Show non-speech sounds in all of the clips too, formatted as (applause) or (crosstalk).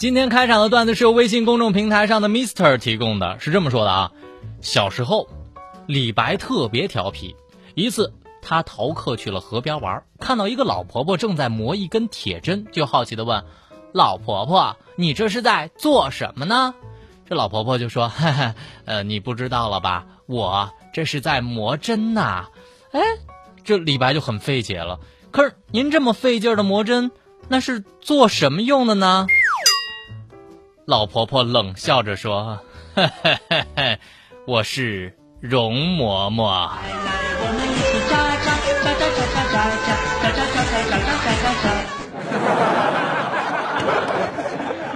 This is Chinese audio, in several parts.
今天开场的段子是由微信公众平台上的 Mister 提供的，是这么说的啊：小时候，李白特别调皮。一次，他逃课去了河边玩，看到一个老婆婆正在磨一根铁针，就好奇的问：“老婆婆，你这是在做什么呢？”这老婆婆就说：“ (laughs) 哈哈，呃，你不知道了吧？我这是在磨针呐。”哎，这李白就很费解了。可是您这么费劲的磨针，那是做什么用的呢？老婆婆冷笑着说：“嘿嘿嘿嘿，我是容嬷嬷。(laughs) ”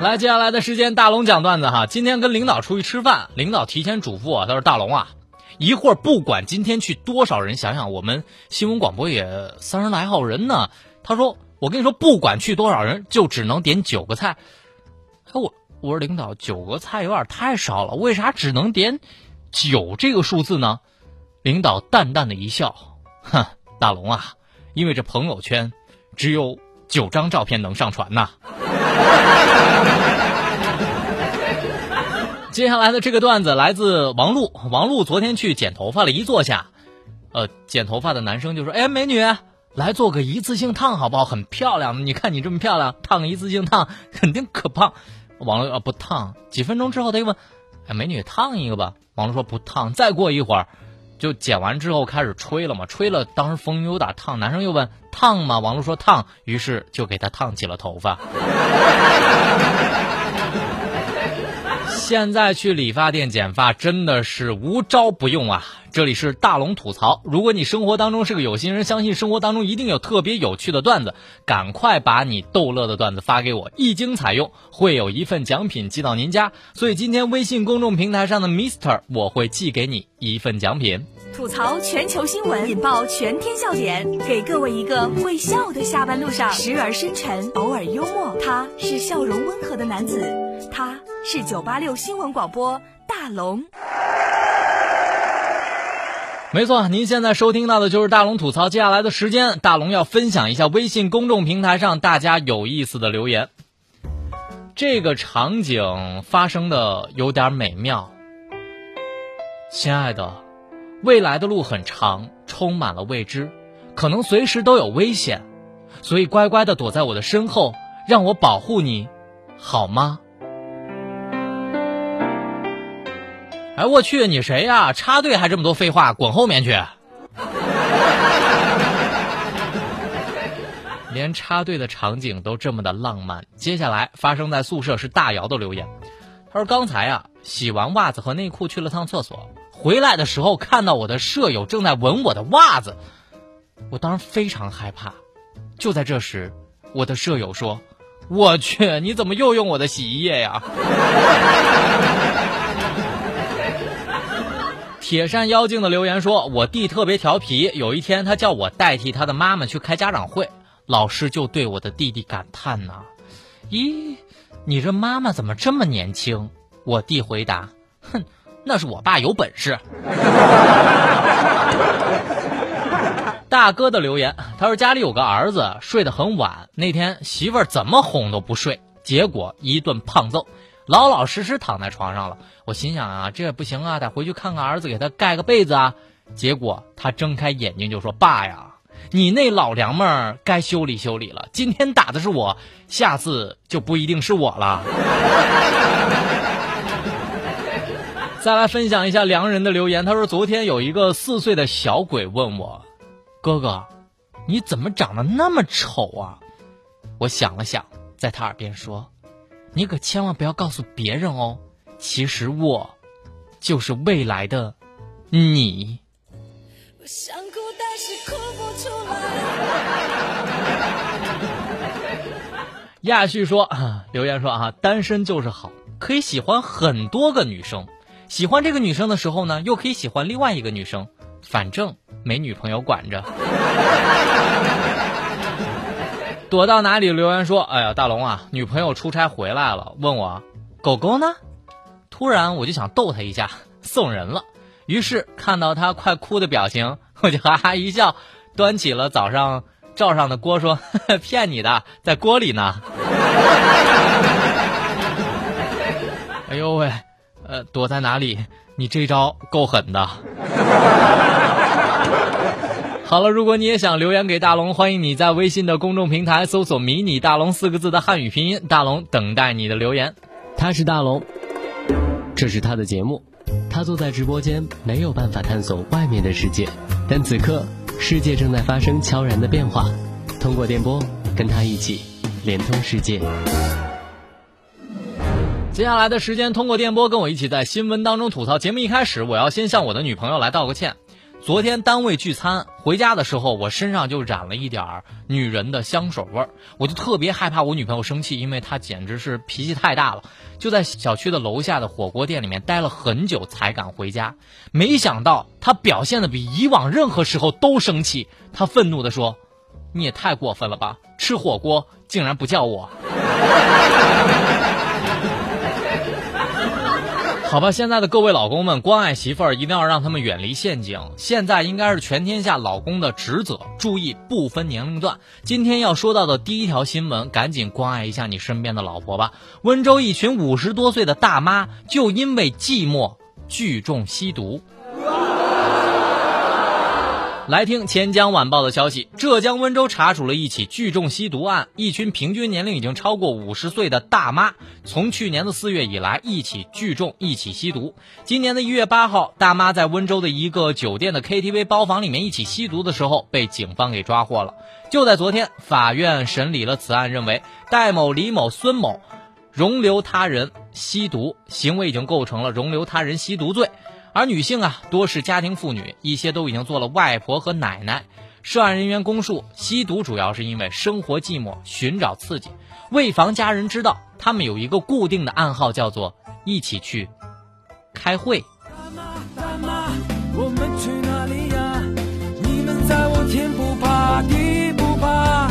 来，接下来的时间，大龙讲段子哈。今天跟领导出去吃饭，领导提前嘱咐我，他说：“大龙啊，一会儿不管今天去多少人，想想我们新闻广播也三十来号人呢。”他说：“我跟你说，不管去多少人，就只能点九个菜。”哎，我我说领导，九个菜有点太少了，为啥只能点九这个数字呢？领导淡淡的一笑，哼，大龙啊，因为这朋友圈只有九张照片能上传呐。(laughs) 接下来的这个段子来自王璐。王璐昨天去剪头发了，一坐下，呃，剪头发的男生就说：“哎，美女，来做个一次性烫好不好？很漂亮，你看你这么漂亮，烫个一次性烫肯定可胖。”王璐啊，不烫。几分钟之后，他又问：“哎，美女，烫一个吧？”王璐说：“不烫。”再过一会儿，就剪完之后开始吹了嘛，吹了，当时风有点烫。男生又问：“烫吗？”王璐说：“烫。”于是就给他烫起了头发。现在去理发店剪发真的是无招不用啊！这里是大龙吐槽。如果你生活当中是个有心人，相信生活当中一定有特别有趣的段子，赶快把你逗乐的段子发给我，一经采用会有一份奖品寄到您家。所以今天微信公众平台上的 Mister，我会寄给你一份奖品。吐槽全球新闻，引爆全天笑点，给各位一个会笑的下班路上，时而深沉，偶尔幽默。他是笑容温和的男子，他是九八六新闻广播大龙。没错，您现在收听到的就是大龙吐槽。接下来的时间，大龙要分享一下微信公众平台上大家有意思的留言。这个场景发生的有点美妙，亲爱的。未来的路很长，充满了未知，可能随时都有危险，所以乖乖的躲在我的身后，让我保护你，好吗？哎，我去，你谁呀？插队还这么多废话，滚后面去！(laughs) 连插队的场景都这么的浪漫。接下来发生在宿舍是大姚的留言，他说：“刚才啊，洗完袜子和内裤去了趟厕所。”回来的时候看到我的舍友正在闻我的袜子，我当时非常害怕。就在这时，我的舍友说：“我去，你怎么又用我的洗衣液呀？” (laughs) 铁扇妖精的留言说：“我弟特别调皮，有一天他叫我代替他的妈妈去开家长会，老师就对我的弟弟感叹呐：‘咦，你这妈妈怎么这么年轻？’我弟回答：‘哼。’”那是我爸有本事。(laughs) 大哥的留言，他说家里有个儿子睡得很晚，那天媳妇儿怎么哄都不睡，结果一顿胖揍，老老实实躺在床上了。我心想啊，这也不行啊，得回去看看儿子，给他盖个被子啊。结果他睁开眼睛就说：“爸呀，你那老娘们儿该修理修理了。今天打的是我，下次就不一定是我了。(laughs) ”再来分享一下良人的留言，他说：“昨天有一个四岁的小鬼问我，哥哥，你怎么长得那么丑啊？”我想了想，在他耳边说：“你可千万不要告诉别人哦，其实我就是未来的你。”亚旭说啊，留言说啊，单身就是好，可以喜欢很多个女生，喜欢这个女生的时候呢，又可以喜欢另外一个女生，反正没女朋友管着。躲到哪里？留言说，哎呀，大龙啊，女朋友出差回来了，问我狗狗呢？突然我就想逗他一下，送人了。于是看到他快哭的表情，我就哈哈一笑，端起了早上灶上的锅，说：“骗你的，在锅里呢。”哎呦喂，呃，躲在哪里？你这招够狠的。好了，如果你也想留言给大龙，欢迎你在微信的公众平台搜索“迷你大龙”四个字的汉语拼音，大龙等待你的留言。他是大龙，这是他的节目。他坐在直播间，没有办法探索外面的世界，但此刻世界正在发生悄然的变化。通过电波，跟他一起连通世界。接下来的时间，通过电波跟我一起在新闻当中吐槽。节目一开始，我要先向我的女朋友来道个歉。昨天单位聚餐回家的时候，我身上就染了一点儿女人的香水味儿，我就特别害怕我女朋友生气，因为她简直是脾气太大了，就在小区的楼下的火锅店里面待了很久才敢回家。没想到她表现的比以往任何时候都生气，她愤怒地说：“你也太过分了吧，吃火锅竟然不叫我。”好吧，现在的各位老公们，关爱媳妇儿一定要让他们远离陷阱。现在应该是全天下老公的职责，注意不分年龄段。今天要说到的第一条新闻，赶紧关爱一下你身边的老婆吧。温州一群五十多岁的大妈，就因为寂寞聚众吸毒。来听钱江晚报的消息，浙江温州查处了一起聚众吸毒案，一群平均年龄已经超过五十岁的大妈，从去年的四月以来一起聚众一起吸毒。今年的一月八号，大妈在温州的一个酒店的 KTV 包房里面一起吸毒的时候，被警方给抓获了。就在昨天，法院审理了此案，认为戴某、李某、孙某容留他人吸毒行为已经构成了容留他人吸毒罪。而女性啊，多是家庭妇女，一些都已经做了外婆和奶奶。涉案人员供述，吸毒主要是因为生活寂寞，寻找刺激。为防家人知道，他们有一个固定的暗号，叫做“一起去开会”。大妈，我们去哪里呀？你们在往天不怕地不怕。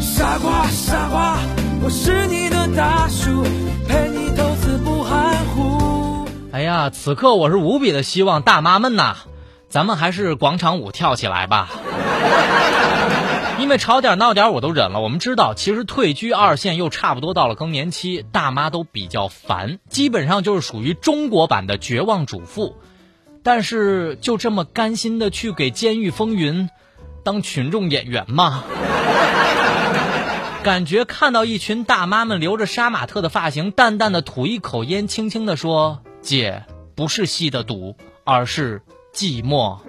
傻瓜傻瓜，我是你的大叔，陪你投资不含糊。哎呀，此刻我是无比的希望大妈们呐，咱们还是广场舞跳起来吧。(laughs) 因为吵点闹点我都忍了。我们知道，其实退居二线又差不多到了更年期，大妈都比较烦，基本上就是属于中国版的绝望主妇。但是就这么甘心的去给《监狱风云》当群众演员吗？(laughs) 感觉看到一群大妈们留着杀马特的发型，淡淡的吐一口烟，轻轻的说。姐不是吸的毒，而是寂寞。(laughs)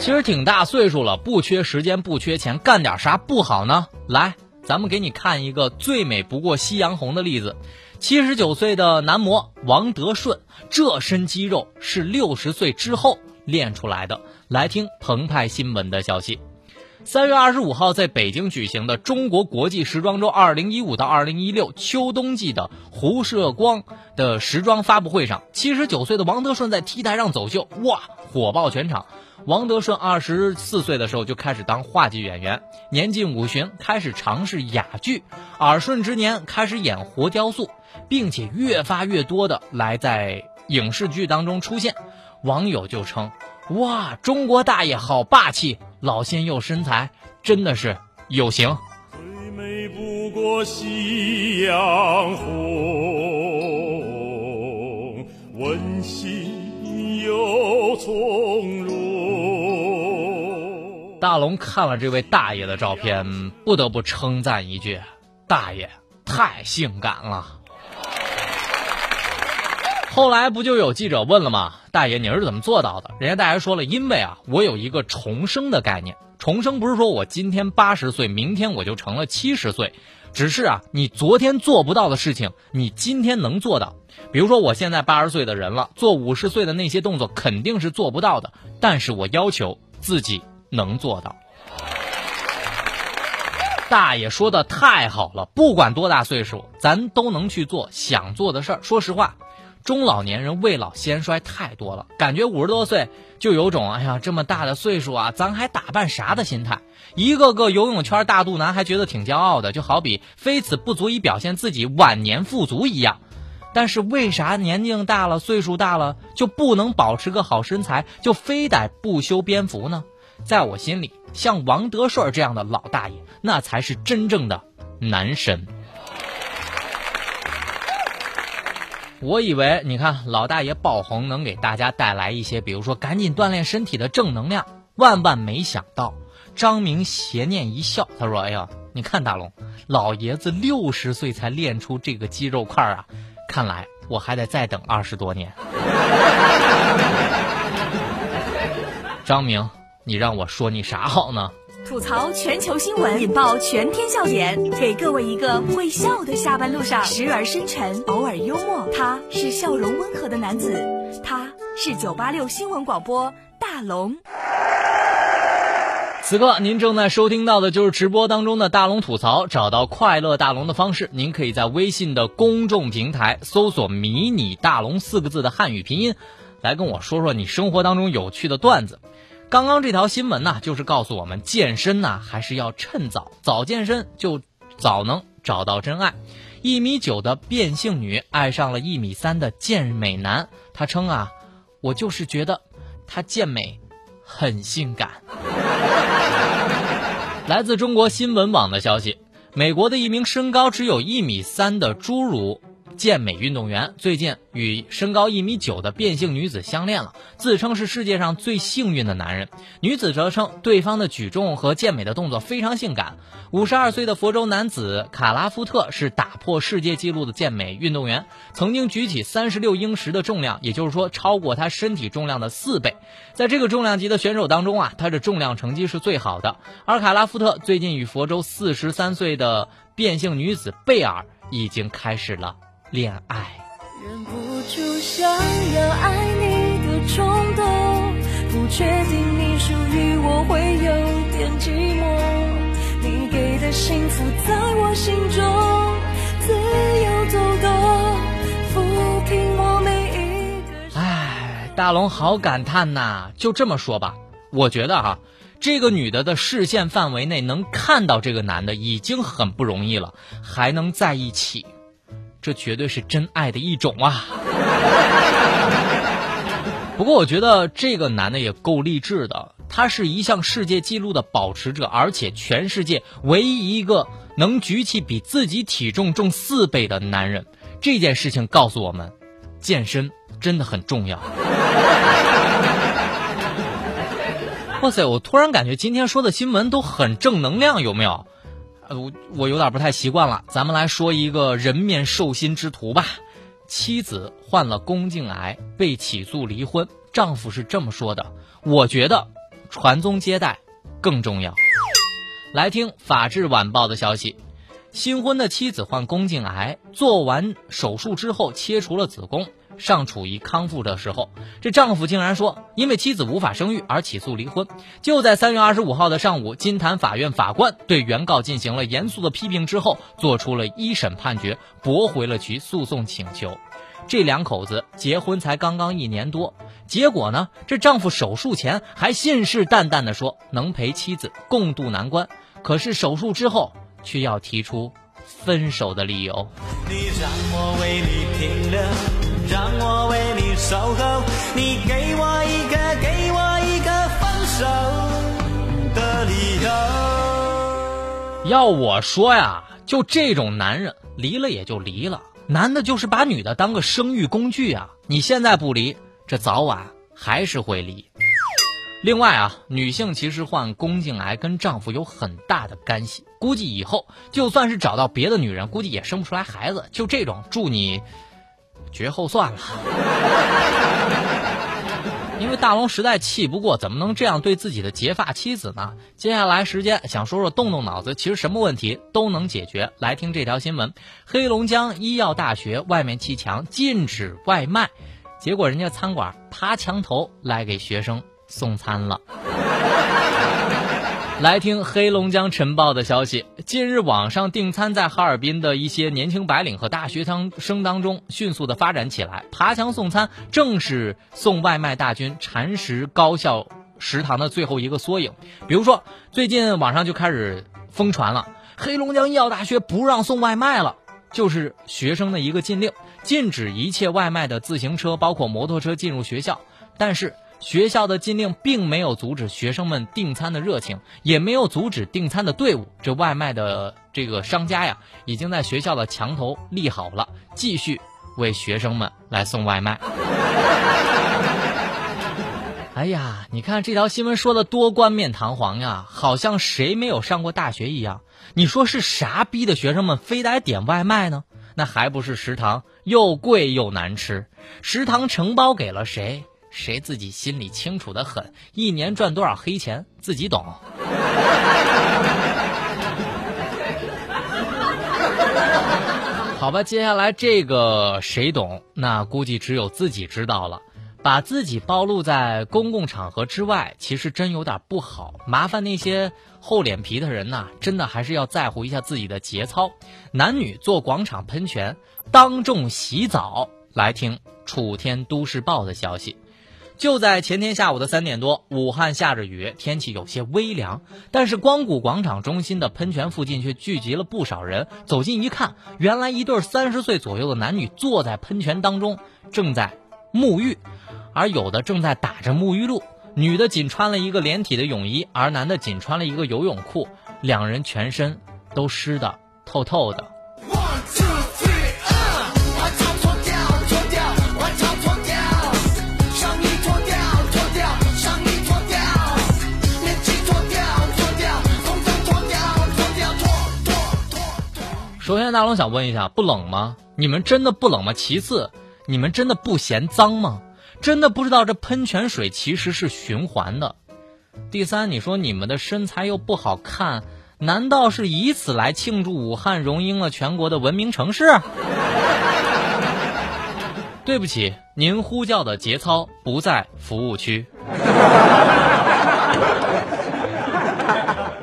其实挺大岁数了，不缺时间，不缺钱，干点啥不好呢？来，咱们给你看一个最美不过夕阳红的例子。七十九岁的男模王德顺，这身肌肉是六十岁之后练出来的。来听澎湃新闻的消息。三月二十五号，在北京举行的中国国际时装周二零一五到二零一六秋冬季的胡射光的时装发布会上，七十九岁的王德顺在 T 台上走秀，哇，火爆全场。王德顺二十四岁的时候就开始当话剧演员，年近五旬开始尝试哑剧，耳顺之年开始演活雕塑，并且越发越多的来在影视剧当中出现。网友就称：“哇，中国大爷好霸气！”老鲜肉身材真的是有型。最美不过夕阳红，温馨又从容。大龙看了这位大爷的照片，不得不称赞一句：大爷太性感了。后来不就有记者问了吗？大爷，你是怎么做到的？人家大爷说了，因为啊，我有一个重生的概念。重生不是说我今天八十岁，明天我就成了七十岁，只是啊，你昨天做不到的事情，你今天能做到。比如说，我现在八十岁的人了，做五十岁的那些动作肯定是做不到的，但是我要求自己能做到。大爷说的太好了，不管多大岁数，咱都能去做想做的事儿。说实话，中老年人未老先衰太多了，感觉五十多岁就有种哎呀这么大的岁数啊，咱还打扮啥的心态。一个个游泳圈大肚腩还觉得挺骄傲的，就好比非此不足以表现自己晚年富足一样。但是为啥年龄大了、岁数大了就不能保持个好身材，就非得不修边幅呢？在我心里，像王德顺这样的老大爷，那才是真正的男神。我以为，你看老大爷爆红能给大家带来一些，比如说赶紧锻炼身体的正能量，万万没想到，张明邪念一笑，他说：“哎呀，你看大龙，老爷子六十岁才练出这个肌肉块啊，看来我还得再等二十多年。”张明。你让我说你啥好呢？吐槽全球新闻，引爆全天笑点，给各位一个会笑的下班路上，时而深沉，偶尔幽默。他是笑容温和的男子，他是九八六新闻广播大龙。此刻您正在收听到的就是直播当中的大龙吐槽。找到快乐大龙的方式，您可以在微信的公众平台搜索“迷你大龙”四个字的汉语拼音，来跟我说说你生活当中有趣的段子。刚刚这条新闻呢，就是告诉我们健身呢还是要趁早，早健身就早能找到真爱。一米九的变性女爱上了一米三的健美男，她称啊，我就是觉得他健美很性感。(laughs) 来自中国新闻网的消息，美国的一名身高只有一米三的侏儒。健美运动员最近与身高一米九的变性女子相恋了，自称是世界上最幸运的男人。女子则称对方的举重和健美的动作非常性感。五十二岁的佛州男子卡拉夫特是打破世界纪录的健美运动员，曾经举起三十六英尺的重量，也就是说超过他身体重量的四倍。在这个重量级的选手当中啊，他的重量成绩是最好的。而卡拉夫特最近与佛州四十三岁的变性女子贝尔已经开始了。恋爱。忍不住想要爱你的冲动，不确定你属于我会有点寂寞。你给的幸福在我心中自由走动，抚平我每一个。唉，大龙好感叹呐！就这么说吧，我觉得哈，这个女的的视线范围内能看到这个男的已经很不容易了，还能在一起。这绝对是真爱的一种啊！(laughs) 不过我觉得这个男的也够励志的，他是一项世界纪录的保持者，而且全世界唯一一个能举起比自己体重重四倍的男人。这件事情告诉我们，健身真的很重要。(laughs) 哇塞，我突然感觉今天说的新闻都很正能量，有没有？我我有点不太习惯了，咱们来说一个人面兽心之徒吧。妻子患了宫颈癌，被起诉离婚。丈夫是这么说的：“我觉得传宗接代更重要。”来听《法制晚报》的消息：新婚的妻子患宫颈癌，做完手术之后切除了子宫。尚处于康复的时候，这丈夫竟然说因为妻子无法生育而起诉离婚。就在三月二十五号的上午，金坛法院法官对原告进行了严肃的批评之后，做出了一审判决，驳回了其诉讼请求。这两口子结婚才刚刚一年多，结果呢，这丈夫手术前还信誓旦旦地说能陪妻子共度难关，可是手术之后却要提出分手的理由。你让我为你停留。让我为你守候，你给我一个，给我一个分手的理由。要我说呀，就这种男人，离了也就离了。男的就是把女的当个生育工具啊！你现在不离，这早晚还是会离。另外啊，女性其实患宫颈癌跟丈夫有很大的干系，估计以后就算是找到别的女人，估计也生不出来孩子。就这种，祝你。绝后算了，(laughs) 因为大龙实在气不过，怎么能这样对自己的结发妻子呢？接下来时间想说说动动脑子，其实什么问题都能解决。来听这条新闻：黑龙江医药大学外面砌墙禁止外卖，结果人家餐馆爬墙头来给学生送餐了。来听黑龙江晨报的消息。近日，网上订餐在哈尔滨的一些年轻白领和大学生生当中迅速的发展起来，爬墙送餐正是送外卖大军蚕食高校食堂的最后一个缩影。比如说，最近网上就开始疯传了，黑龙江医药大学不让送外卖了，就是学生的一个禁令，禁止一切外卖的自行车，包括摩托车进入学校。但是。学校的禁令并没有阻止学生们订餐的热情，也没有阻止订餐的队伍。这外卖的这个商家呀，已经在学校的墙头立好了，继续为学生们来送外卖。(laughs) 哎呀，你看这条新闻说的多冠冕堂皇呀，好像谁没有上过大学一样。你说是啥逼的学生们非得点外卖呢？那还不是食堂又贵又难吃，食堂承包给了谁？谁自己心里清楚的很，一年赚多少黑钱自己懂。(laughs) 好吧，接下来这个谁懂？那估计只有自己知道了。把自己暴露在公共场合之外，其实真有点不好。麻烦那些厚脸皮的人呐，真的还是要在乎一下自己的节操。男女坐广场喷泉，当众洗澡。来听楚天都市报的消息。就在前天下午的三点多，武汉下着雨，天气有些微凉，但是光谷广场中心的喷泉附近却聚集了不少人。走近一看，原来一对三十岁左右的男女坐在喷泉当中，正在沐浴，而有的正在打着沐浴露。女的仅穿了一个连体的泳衣，而男的仅穿了一个游泳裤，两人全身都湿的透透的。首先，大龙想问一下，不冷吗？你们真的不冷吗？其次，你们真的不嫌脏吗？真的不知道这喷泉水其实是循环的。第三，你说你们的身材又不好看，难道是以此来庆祝武汉荣膺了全国的文明城市？(laughs) 对不起，您呼叫的节操不在服务区。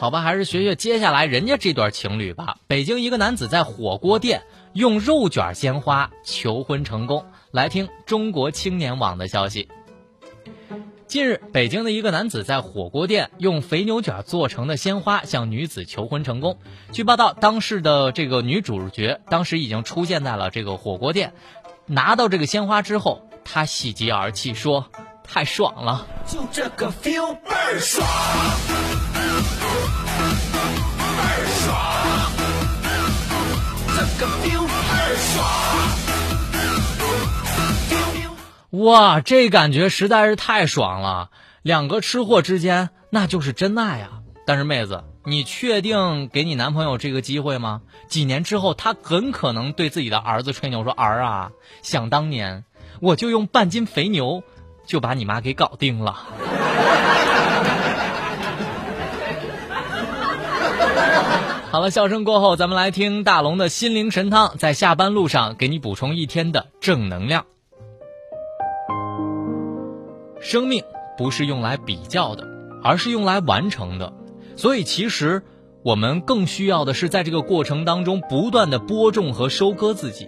好吧，还是学学接下来人家这段情侣吧。北京一个男子在火锅店用肉卷鲜花求婚成功。来听中国青年网的消息。近日，北京的一个男子在火锅店用肥牛卷做成的鲜花向女子求婚成功。据报道，当时的这个女主角当时已经出现在了这个火锅店，拿到这个鲜花之后，她喜极而泣说：“太爽了，就这个 feel 倍儿爽。”哇，这感觉实在是太爽了！两个吃货之间，那就是真爱啊！但是妹子，你确定给你男朋友这个机会吗？几年之后，他很可能对自己的儿子吹牛说：“儿啊，想当年，我就用半斤肥牛，就把你妈给搞定了。”好了，笑声过后，咱们来听大龙的心灵神汤，在下班路上给你补充一天的正能量。生命不是用来比较的，而是用来完成的。所以，其实我们更需要的是在这个过程当中不断的播种和收割自己。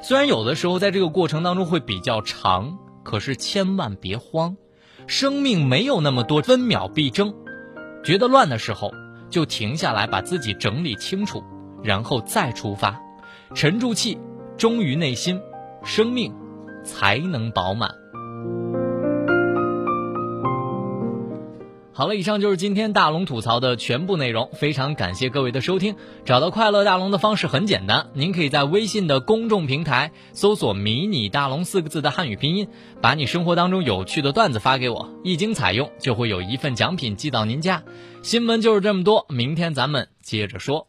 虽然有的时候在这个过程当中会比较长，可是千万别慌，生命没有那么多分秒必争。觉得乱的时候。就停下来，把自己整理清楚，然后再出发，沉住气，忠于内心，生命才能饱满。好了，以上就是今天大龙吐槽的全部内容，非常感谢各位的收听。找到快乐大龙的方式很简单，您可以在微信的公众平台搜索“迷你大龙”四个字的汉语拼音，把你生活当中有趣的段子发给我，一经采用，就会有一份奖品寄到您家。新闻就是这么多，明天咱们接着说。